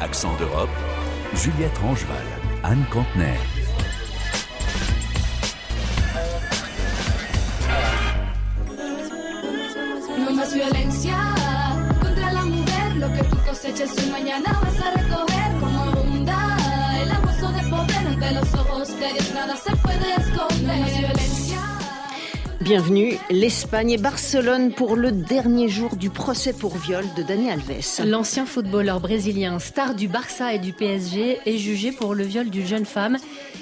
Accent d'Europe, Juliette Rangeval, Anne Contener. No más violencia contra la mujer. Lo que tú coseches hoy mañana vas a recoger como abunda el abuso de poder ante los ojos de Dios. Nada se Bienvenue, l'Espagne et Barcelone pour le dernier jour du procès pour viol de Dani Alves. L'ancien footballeur brésilien, star du Barça et du PSG, est jugé pour le viol d'une jeune femme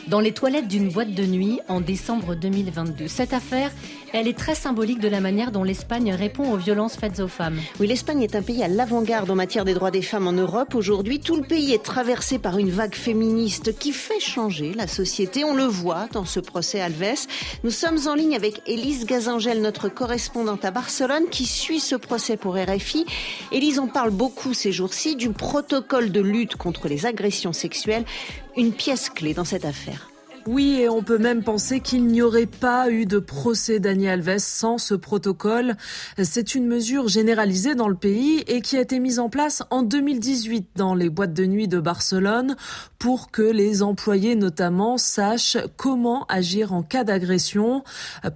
dans les toilettes d'une boîte de nuit en décembre 2022. Cette affaire, elle est très symbolique de la manière dont l'Espagne répond aux violences faites aux femmes. Oui, l'Espagne est un pays à l'avant-garde en matière des droits des femmes en Europe. Aujourd'hui, tout le pays est traversé par une vague féministe qui fait changer la société. On le voit dans ce procès Alves. Nous sommes en ligne avec Élise Gazangel, notre correspondante à Barcelone, qui suit ce procès pour RFI. Élise en parle beaucoup ces jours-ci du protocole de lutte contre les agressions sexuelles, une pièce clé dans cette affaire. Oui, et on peut même penser qu'il n'y aurait pas eu de procès Daniel Alves sans ce protocole. C'est une mesure généralisée dans le pays et qui a été mise en place en 2018 dans les boîtes de nuit de Barcelone pour que les employés notamment sachent comment agir en cas d'agression,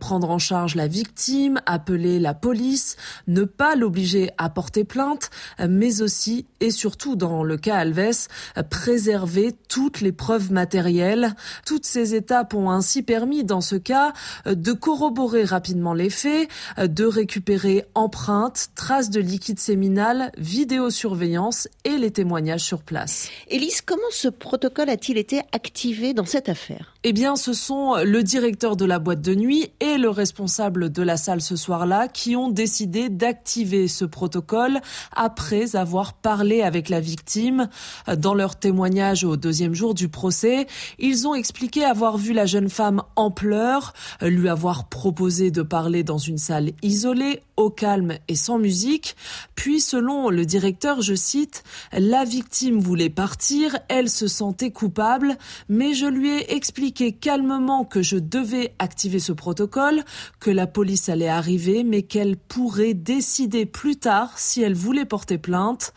prendre en charge la victime, appeler la police, ne pas l'obliger à porter plainte, mais aussi et surtout dans le cas Alves, préserver toutes les preuves matérielles, toutes ces ces étapes ont ainsi permis, dans ce cas, de corroborer rapidement les faits, de récupérer empreintes, traces de liquide séminal, vidéosurveillance et les témoignages sur place. Élise, comment ce protocole a-t-il été activé dans cette affaire? Eh bien, ce sont le directeur de la boîte de nuit et le responsable de la salle ce soir-là qui ont décidé d'activer ce protocole après avoir parlé avec la victime. Dans leur témoignage au deuxième jour du procès, ils ont expliqué avoir vu la jeune femme en pleurs, lui avoir proposé de parler dans une salle isolée, au calme et sans musique. Puis, selon le directeur, je cite, la victime voulait partir, elle se sentait coupable, mais je lui ai expliqué calmement que je devais activer ce protocole, que la police allait arriver, mais qu'elle pourrait décider plus tard si elle voulait porter plainte.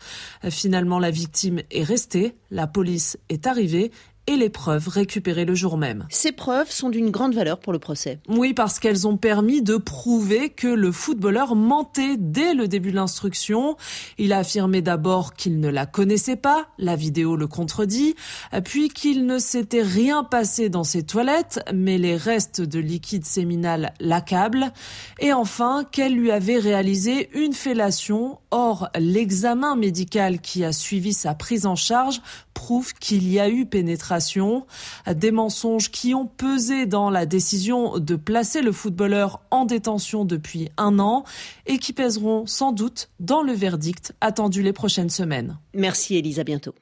Finalement, la victime est restée, la police est arrivée et les preuves récupérées le jour même. Ces preuves sont d'une grande valeur pour le procès. Oui, parce qu'elles ont permis de prouver que le footballeur mentait dès le début de l'instruction. Il a affirmé d'abord qu'il ne la connaissait pas, la vidéo le contredit, puis qu'il ne s'était rien passé dans ses toilettes, mais les restes de liquide séminal l'accablent, et enfin qu'elle lui avait réalisé une fellation. Or, l'examen médical qui a suivi sa prise en charge prouve qu'il y a eu pénétration. Des mensonges qui ont pesé dans la décision de placer le footballeur en détention depuis un an et qui pèseront sans doute dans le verdict attendu les prochaines semaines. Merci Elise, à bientôt.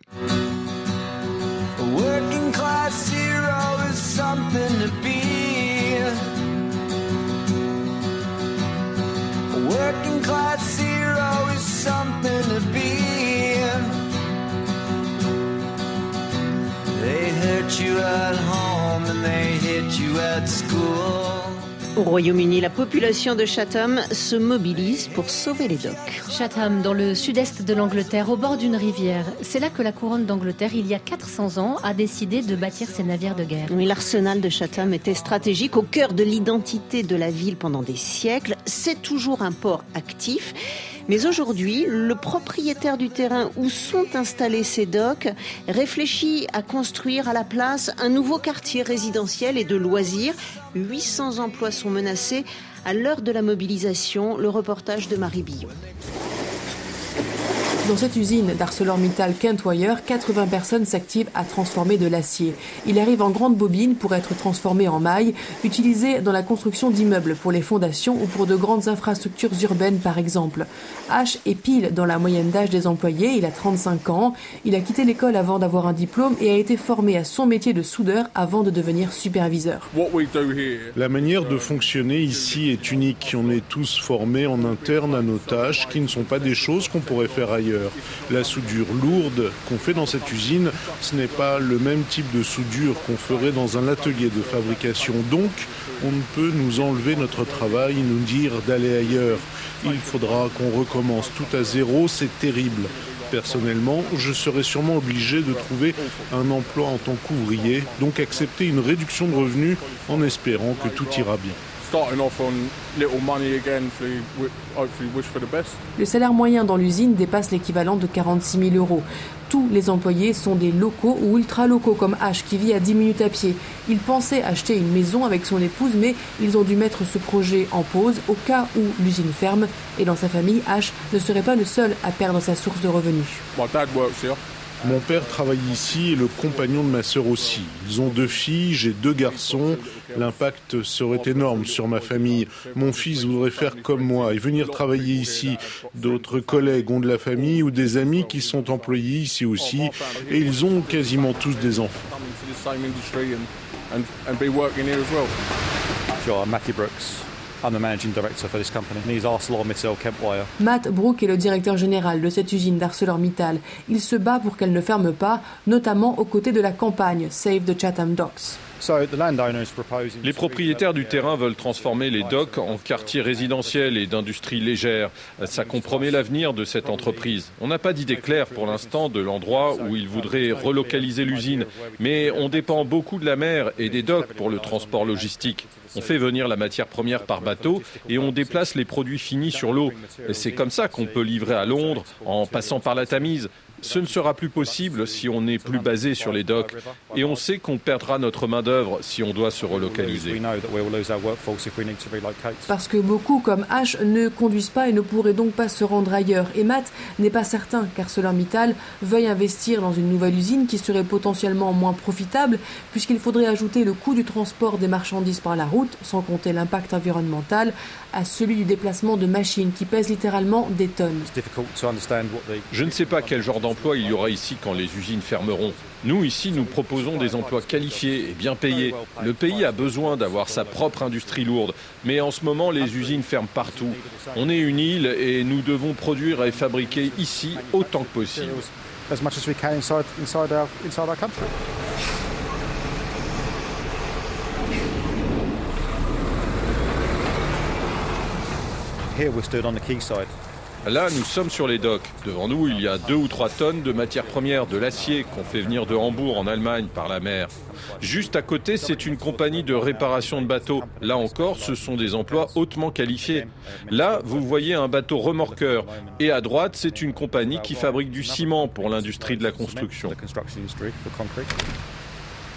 Working class hero is something Au Royaume-Uni, la population de Chatham se mobilise pour sauver les docks. Chatham, dans le sud-est de l'Angleterre, au bord d'une rivière. C'est là que la couronne d'Angleterre, il y a 400 ans, a décidé de bâtir ses navires de guerre. Oui, l'arsenal de Chatham était stratégique au cœur de l'identité de la ville pendant des siècles. C'est toujours un port actif. Mais aujourd'hui, le propriétaire du terrain où sont installés ces docks réfléchit à construire à la place un nouveau quartier résidentiel et de loisirs. 800 emplois sont menacés à l'heure de la mobilisation. Le reportage de Marie Billon. Dans cette usine d'ArcelorMittal Kent-Wire, 80 personnes s'activent à transformer de l'acier. Il arrive en grande bobine pour être transformé en maille, utilisé dans la construction d'immeubles pour les fondations ou pour de grandes infrastructures urbaines par exemple. H est pile dans la moyenne d'âge des employés, il a 35 ans, il a quitté l'école avant d'avoir un diplôme et a été formé à son métier de soudeur avant de devenir superviseur. La manière de fonctionner ici est unique. On est tous formés en interne à nos tâches qui ne sont pas des choses qu'on pourrait faire ailleurs. La soudure lourde qu'on fait dans cette usine, ce n'est pas le même type de soudure qu'on ferait dans un atelier de fabrication. Donc, on ne peut nous enlever notre travail, nous dire d'aller ailleurs. Il faudra qu'on recommence tout à zéro, c'est terrible. Personnellement, je serais sûrement obligé de trouver un emploi en tant qu'ouvrier, donc accepter une réduction de revenus en espérant que tout ira bien. Le salaire moyen dans l'usine dépasse l'équivalent de 46 000 euros. Tous les employés sont des locaux ou ultra-locaux comme H qui vit à 10 minutes à pied. Il pensait acheter une maison avec son épouse mais ils ont dû mettre ce projet en pause au cas où l'usine ferme. Et dans sa famille, H ne serait pas le seul à perdre sa source de revenus. Mon père travaille ici et le compagnon de ma sœur aussi. Ils ont deux filles, j'ai deux garçons. L'impact serait énorme sur ma famille. Mon fils voudrait faire comme moi et venir travailler ici. D'autres collègues ont de la famille ou des amis qui sont employés ici aussi et ils ont quasiment tous des enfants. Matthew Brooks. I'm the managing director for this company. And he's ArcelorMittal Kempwire. Matt Brook est le directeur général de cette usine d'ArcelorMittal. Il se bat pour qu'elle ne ferme pas, notamment aux côtés de la campagne Save the Chatham Docks. Les propriétaires du terrain veulent transformer les docks en quartiers résidentiels et d'industrie légère. Ça compromet l'avenir de cette entreprise. On n'a pas d'idée claire pour l'instant de l'endroit où ils voudraient relocaliser l'usine, mais on dépend beaucoup de la mer et des docks pour le transport logistique. On fait venir la matière première par bateau et on déplace les produits finis sur l'eau. C'est comme ça qu'on peut livrer à Londres en passant par la Tamise. Ce ne sera plus possible si on n'est plus basé sur les docks. Et on sait qu'on perdra notre main-d'œuvre si on doit se relocaliser. Parce que beaucoup, comme H, ne conduisent pas et ne pourraient donc pas se rendre ailleurs. Et Matt n'est pas certain qu'ArcelorMittal veuille investir dans une nouvelle usine qui serait potentiellement moins profitable, puisqu'il faudrait ajouter le coût du transport des marchandises par la route, sans compter l'impact environnemental, à celui du déplacement de machines qui pèsent littéralement des tonnes. Je ne sais pas quel genre d'emploi il y aura ici quand les usines fermeront. Nous, ici, nous proposons des emplois qualifiés et bien payés. Le pays a besoin d'avoir sa propre industrie lourde. Mais en ce moment, les usines ferment partout. On est une île et nous devons produire et fabriquer ici autant que possible. Là, nous sommes sur les docks. Devant nous, il y a deux ou trois tonnes de matières premières, de l'acier qu'on fait venir de Hambourg en Allemagne par la mer. Juste à côté, c'est une compagnie de réparation de bateaux. Là encore, ce sont des emplois hautement qualifiés. Là, vous voyez un bateau remorqueur. Et à droite, c'est une compagnie qui fabrique du ciment pour l'industrie de la construction.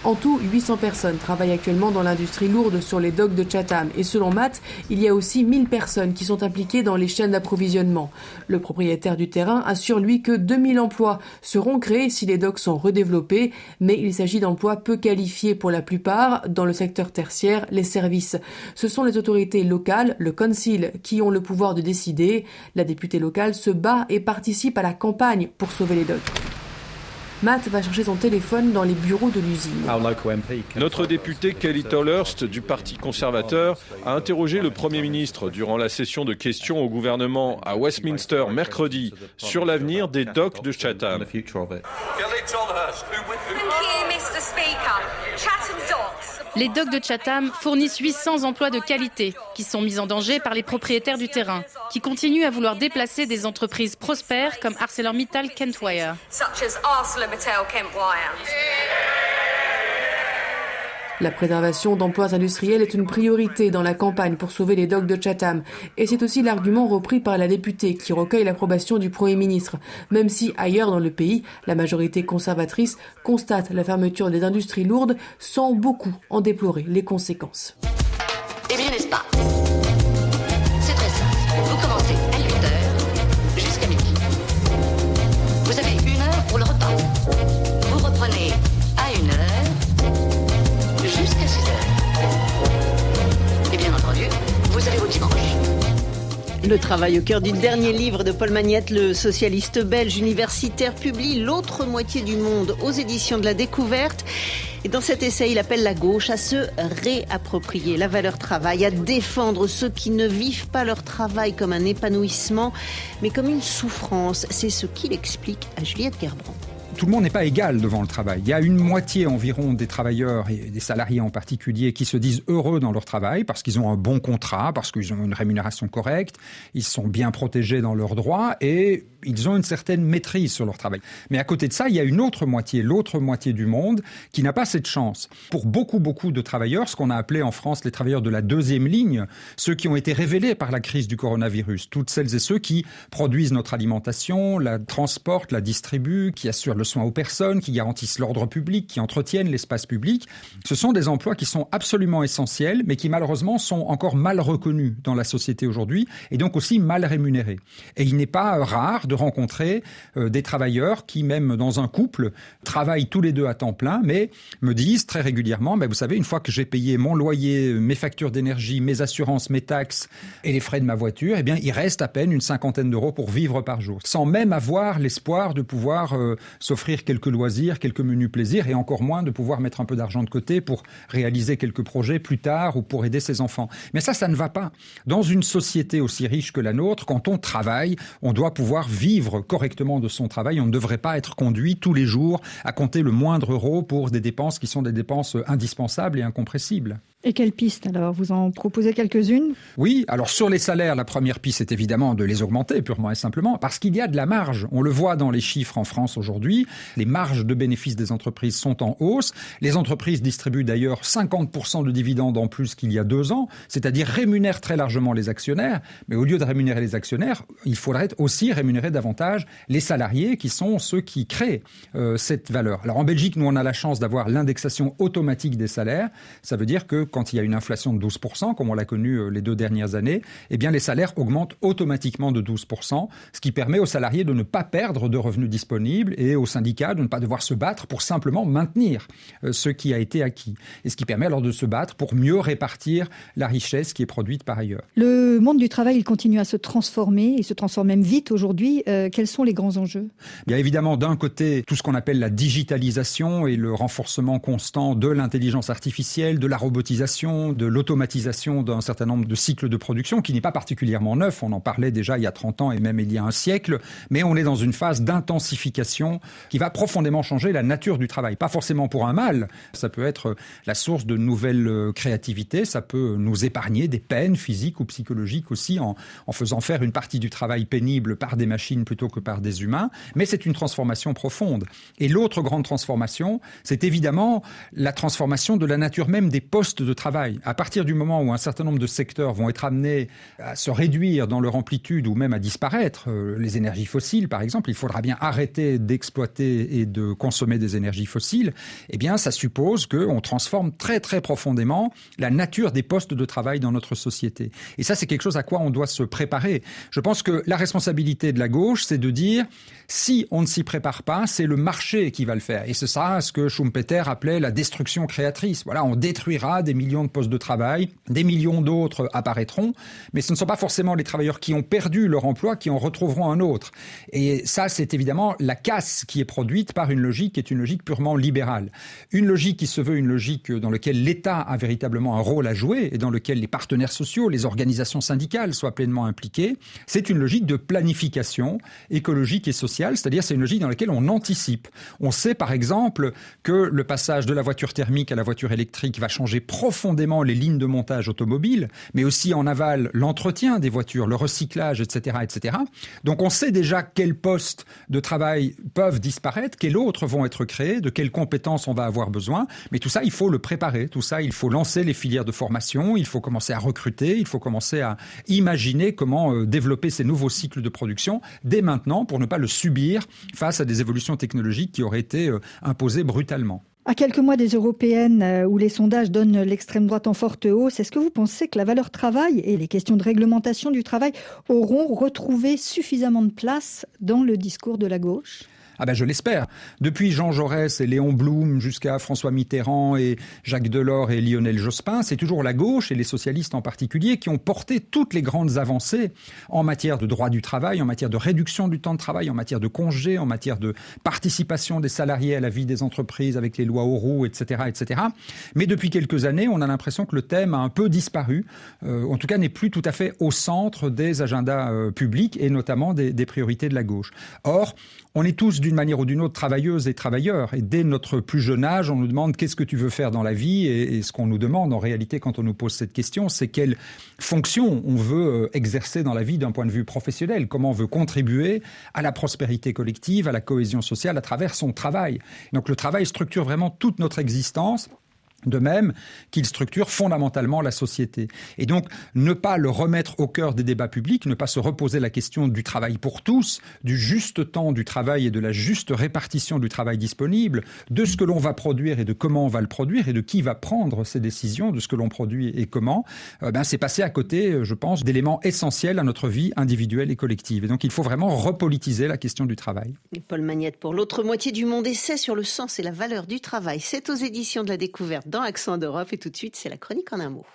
En tout, 800 personnes travaillent actuellement dans l'industrie lourde sur les docks de Chatham. Et selon Matt, il y a aussi 1000 personnes qui sont impliquées dans les chaînes d'approvisionnement. Le propriétaire du terrain assure lui que 2000 emplois seront créés si les docks sont redéveloppés, mais il s'agit d'emplois peu qualifiés pour la plupart dans le secteur tertiaire, les services. Ce sont les autorités locales, le Council, qui ont le pouvoir de décider. La députée locale se bat et participe à la campagne pour sauver les docks. Matt va chercher son téléphone dans les bureaux de l'usine. Notre député Kelly Tolhurst du Parti conservateur a interrogé le Premier ministre durant la session de questions au gouvernement à Westminster mercredi sur l'avenir des docks de Chatham. Les docks de Chatham fournissent 800 emplois de qualité qui sont mis en danger par les propriétaires du terrain, qui continuent à vouloir déplacer des entreprises prospères comme ArcelorMittal Kentwire. La préservation d'emplois industriels est une priorité dans la campagne pour sauver les docks de Chatham. Et c'est aussi l'argument repris par la députée qui recueille l'approbation du Premier ministre, même si ailleurs dans le pays, la majorité conservatrice constate la fermeture des industries lourdes sans beaucoup en déplorer les conséquences. Eh Le travail au cœur du dernier livre de Paul Magnette, le socialiste belge universitaire, publie L'autre moitié du monde aux éditions de la découverte. Et dans cet essai, il appelle la gauche à se réapproprier la valeur travail, à défendre ceux qui ne vivent pas leur travail comme un épanouissement, mais comme une souffrance. C'est ce qu'il explique à Juliette Gerbrand. Tout le monde n'est pas égal devant le travail. Il y a une moitié environ des travailleurs et des salariés en particulier qui se disent heureux dans leur travail parce qu'ils ont un bon contrat, parce qu'ils ont une rémunération correcte, ils sont bien protégés dans leurs droits et ils ont une certaine maîtrise sur leur travail. Mais à côté de ça, il y a une autre moitié, l'autre moitié du monde qui n'a pas cette chance. Pour beaucoup, beaucoup de travailleurs, ce qu'on a appelé en France les travailleurs de la deuxième ligne, ceux qui ont été révélés par la crise du coronavirus, toutes celles et ceux qui produisent notre alimentation, la transportent, la distribuent, qui assurent le soin aux personnes, qui garantissent l'ordre public, qui entretiennent l'espace public, ce sont des emplois qui sont absolument essentiels, mais qui malheureusement sont encore mal reconnus dans la société aujourd'hui et donc aussi mal rémunérés. Et il n'est pas rare de rencontrer euh, des travailleurs qui, même dans un couple, travaillent tous les deux à temps plein, mais me disent très régulièrement, ben, vous savez, une fois que j'ai payé mon loyer, mes factures d'énergie, mes assurances, mes taxes et les frais de ma voiture, eh bien, il reste à peine une cinquantaine d'euros pour vivre par jour, sans même avoir l'espoir de pouvoir euh, s'offrir quelques loisirs, quelques menus plaisirs, et encore moins de pouvoir mettre un peu d'argent de côté pour réaliser quelques projets plus tard ou pour aider ses enfants. Mais ça, ça ne va pas. Dans une société aussi riche que la nôtre, quand on travaille, on doit pouvoir vivre vivre correctement de son travail. On ne devrait pas être conduit tous les jours à compter le moindre euro pour des dépenses qui sont des dépenses indispensables et incompressibles. Et quelles pistes alors? Vous en proposez quelques-unes? Oui, alors sur les salaires, la première piste est évidemment de les augmenter purement et simplement parce qu'il y a de la marge. On le voit dans les chiffres en France aujourd'hui. Les marges de bénéfices des entreprises sont en hausse. Les entreprises distribuent d'ailleurs 50% de dividendes en plus qu'il y a deux ans, c'est-à-dire rémunèrent très largement les actionnaires. Mais au lieu de rémunérer les actionnaires, il faudrait aussi rémunérer davantage les salariés qui sont ceux qui créent euh, cette valeur. Alors en Belgique, nous on a la chance d'avoir l'indexation automatique des salaires. Ça veut dire que quand il y a une inflation de 12%, comme on l'a connu euh, les deux dernières années, eh bien les salaires augmentent automatiquement de 12%, ce qui permet aux salariés de ne pas perdre de revenus disponibles et aux syndicats de ne pas devoir se battre pour simplement maintenir euh, ce qui a été acquis. Et ce qui permet alors de se battre pour mieux répartir la richesse qui est produite par ailleurs. Le monde du travail, il continue à se transformer, il se transforme même vite aujourd'hui. Euh, quels sont les grands enjeux? Bien évidemment, d'un côté, tout ce qu'on appelle la digitalisation et le renforcement constant de l'intelligence artificielle, de la robotisation de l'automatisation d'un certain nombre de cycles de production qui n'est pas particulièrement neuf. On en parlait déjà il y a 30 ans et même il y a un siècle. Mais on est dans une phase d'intensification qui va profondément changer la nature du travail. Pas forcément pour un mal. Ça peut être la source de nouvelles euh, créativités. Ça peut nous épargner des peines physiques ou psychologiques aussi en, en faisant faire une partie du travail pénible par des machines plutôt que par des humains. Mais c'est une transformation profonde. Et l'autre grande transformation, c'est évidemment la transformation de la nature même des postes de travail. À partir du moment où un certain nombre de secteurs vont être amenés à se réduire dans leur amplitude ou même à disparaître, euh, les énergies fossiles par exemple, il faudra bien arrêter d'exploiter et de consommer des énergies fossiles, eh bien ça suppose qu'on transforme très très profondément la nature des postes de travail dans notre société. Et ça c'est quelque chose à quoi on doit se préparer. Je pense que la responsabilité de la gauche, c'est de dire si on ne s'y prépare pas, c'est le marché qui va le faire. Et c'est ça ce que Schumpeter appelait la destruction créatrice. Voilà, on détruira des millions de postes de travail, des millions d'autres apparaîtront, mais ce ne sont pas forcément les travailleurs qui ont perdu leur emploi qui en retrouveront un autre. Et ça, c'est évidemment la casse qui est produite par une logique qui est une logique purement libérale. Une logique qui se veut une logique dans laquelle l'État a véritablement un rôle à jouer et dans lequel les partenaires sociaux, les organisations syndicales soient pleinement impliquées, c'est une logique de planification écologique et sociale, c'est-à-dire c'est une logique dans laquelle on anticipe. On sait par exemple que le passage de la voiture thermique à la voiture électrique va changer profondément les lignes de montage automobile, mais aussi en aval l'entretien des voitures, le recyclage, etc., etc. Donc on sait déjà quels postes de travail peuvent disparaître, quels autres vont être créés, de quelles compétences on va avoir besoin. Mais tout ça, il faut le préparer. Tout ça, il faut lancer les filières de formation, il faut commencer à recruter, il faut commencer à imaginer comment euh, développer ces nouveaux cycles de production dès maintenant pour ne pas le subir face à des évolutions technologiques qui auraient été euh, imposées brutalement. À quelques mois des européennes euh, où les sondages donnent l'extrême droite en forte hausse, est-ce que vous pensez que la valeur travail et les questions de réglementation du travail auront retrouvé suffisamment de place dans le discours de la gauche? Ah ben je l'espère. Depuis Jean Jaurès et Léon Blum jusqu'à François Mitterrand et Jacques Delors et Lionel Jospin, c'est toujours la gauche et les socialistes en particulier qui ont porté toutes les grandes avancées en matière de droit du travail, en matière de réduction du temps de travail, en matière de congés, en matière de participation des salariés à la vie des entreprises avec les lois Auroux, etc., etc. Mais depuis quelques années, on a l'impression que le thème a un peu disparu, euh, en tout cas n'est plus tout à fait au centre des agendas euh, publics et notamment des, des priorités de la gauche. Or, on est tous d'une manière ou d'une autre travailleuses et travailleurs. Et dès notre plus jeune âge, on nous demande qu'est-ce que tu veux faire dans la vie et, ce qu'on nous demande en réalité quand on nous pose cette question, c'est quelle fonction on veut euh, exercer dans la vie d'un point de vue professionnel, comment on veut contribuer à la prospérité collective, à la cohésion sociale à travers son travail. Donc le travail structure vraiment toute notre existence de même qu'il structure fondamentalement la société. Et donc, ne pas le remettre au cœur des débats publics, ne pas se reposer la question du travail pour tous, du juste temps du travail et de la juste répartition du travail disponible, de ce que l'on va produire et de comment on va le produire et de qui va prendre ces décisions de ce que l'on produit et comment, euh, ben, c'est passer à côté, euh, je pense, d'éléments essentiels à notre vie individuelle et collective. Et donc, il faut vraiment repolitiser la question du travail. Paul Magnette pour l'autre moitié du monde essai sur le sens et la valeur du travail. C'est aux éditions de la découverte dans Accent d'Europe. Et tout de suite, c'est la chronique en un mot.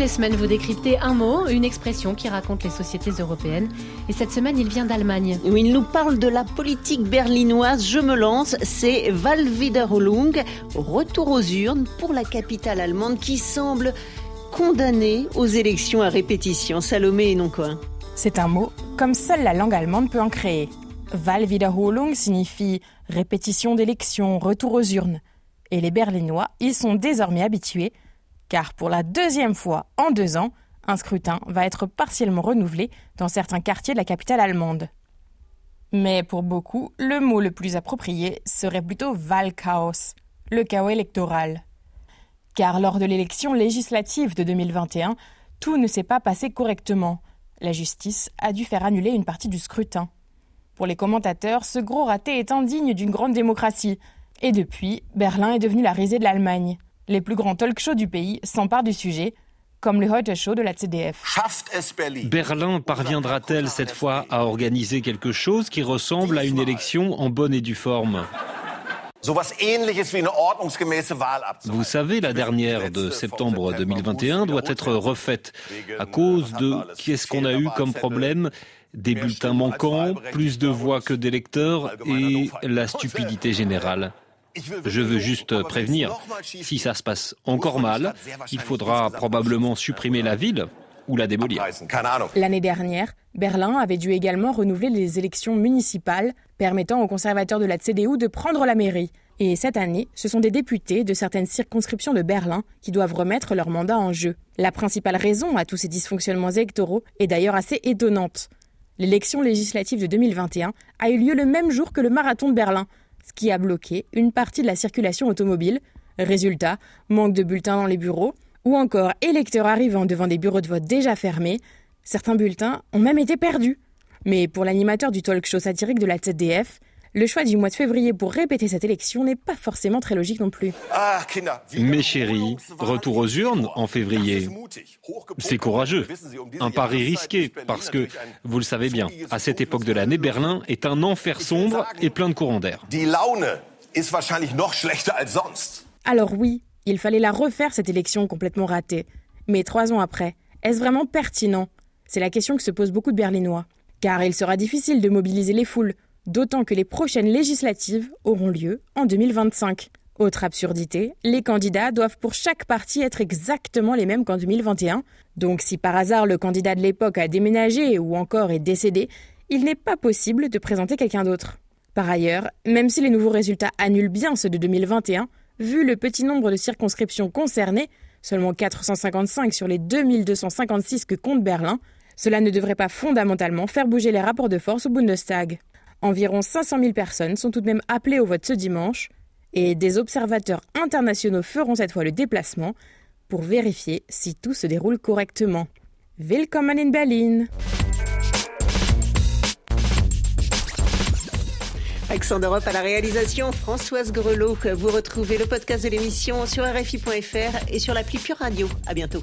Les semaines, vous décryptez un mot, une expression qui raconte les sociétés européennes. Et cette semaine, il vient d'Allemagne. Oui, il nous parle de la politique berlinoise. Je me lance, c'est Wahlwiederholung, retour aux urnes pour la capitale allemande qui semble condamnée aux élections à répétition. Salomé et non quoi C'est un mot comme seule la langue allemande peut en créer. Wahlwiederholung signifie répétition d'élections, retour aux urnes. Et les Berlinois y sont désormais habitués car pour la deuxième fois en deux ans, un scrutin va être partiellement renouvelé dans certains quartiers de la capitale allemande. Mais pour beaucoup, le mot le plus approprié serait plutôt Wahlchaos, le chaos électoral. Car lors de l'élection législative de 2021, tout ne s'est pas passé correctement. La justice a dû faire annuler une partie du scrutin. Pour les commentateurs, ce gros raté est indigne d'une grande démocratie. Et depuis, Berlin est devenu la risée de l'Allemagne les plus grands talk shows du pays s'emparent du sujet, comme le Heute Show de la CDF. Berlin. Parviendra-t-elle cette fois à organiser quelque chose qui ressemble à une élection en bonne et due forme? Vous savez, la dernière de septembre 2021 doit être refaite. À cause de qu'est-ce qu'on a eu comme problème? Des bulletins manquants, plus de voix que d'électeurs et la stupidité générale. Je veux juste prévenir, si ça se passe encore mal, il faudra probablement supprimer la ville ou la démolir. L'année dernière, Berlin avait dû également renouveler les élections municipales, permettant aux conservateurs de la CDU de prendre la mairie. Et cette année, ce sont des députés de certaines circonscriptions de Berlin qui doivent remettre leur mandat en jeu. La principale raison à tous ces dysfonctionnements électoraux est d'ailleurs assez étonnante. L'élection législative de 2021 a eu lieu le même jour que le marathon de Berlin, ce qui a bloqué une partie de la circulation automobile. Résultat, manque de bulletins dans les bureaux, ou encore électeurs arrivant devant des bureaux de vote déjà fermés. Certains bulletins ont même été perdus. Mais pour l'animateur du talk show satirique de la ZDF, le choix du mois de février pour répéter cette élection n'est pas forcément très logique non plus. Mes chéris, retour aux urnes en février. C'est courageux. Un pari risqué parce que, vous le savez bien, à cette époque de l'année, Berlin est un enfer sombre et plein de courants d'air. Alors oui, il fallait la refaire cette élection complètement ratée. Mais trois ans après, est-ce vraiment pertinent? C'est la question que se posent beaucoup de Berlinois. Car il sera difficile de mobiliser les foules, d'autant que les prochaines législatives auront lieu en 2025. Autre absurdité, les candidats doivent pour chaque parti être exactement les mêmes qu'en 2021. Donc si par hasard le candidat de l'époque a déménagé ou encore est décédé, il n'est pas possible de présenter quelqu'un d'autre. Par ailleurs, même si les nouveaux résultats annulent bien ceux de 2021, vu le petit nombre de circonscriptions concernées, seulement 455 sur les 2256 que compte Berlin, cela ne devrait pas fondamentalement faire bouger les rapports de force au Bundestag. Environ 500 000 personnes sont tout de même appelées au vote ce dimanche, et des observateurs internationaux feront cette fois le déplacement pour vérifier si tout se déroule correctement. Willkommen in Berlin! Accent d'Europe à la réalisation, Françoise Grelot. Vous retrouvez le podcast de l'émission sur RFI.fr et sur l'appli Pure Radio. À bientôt.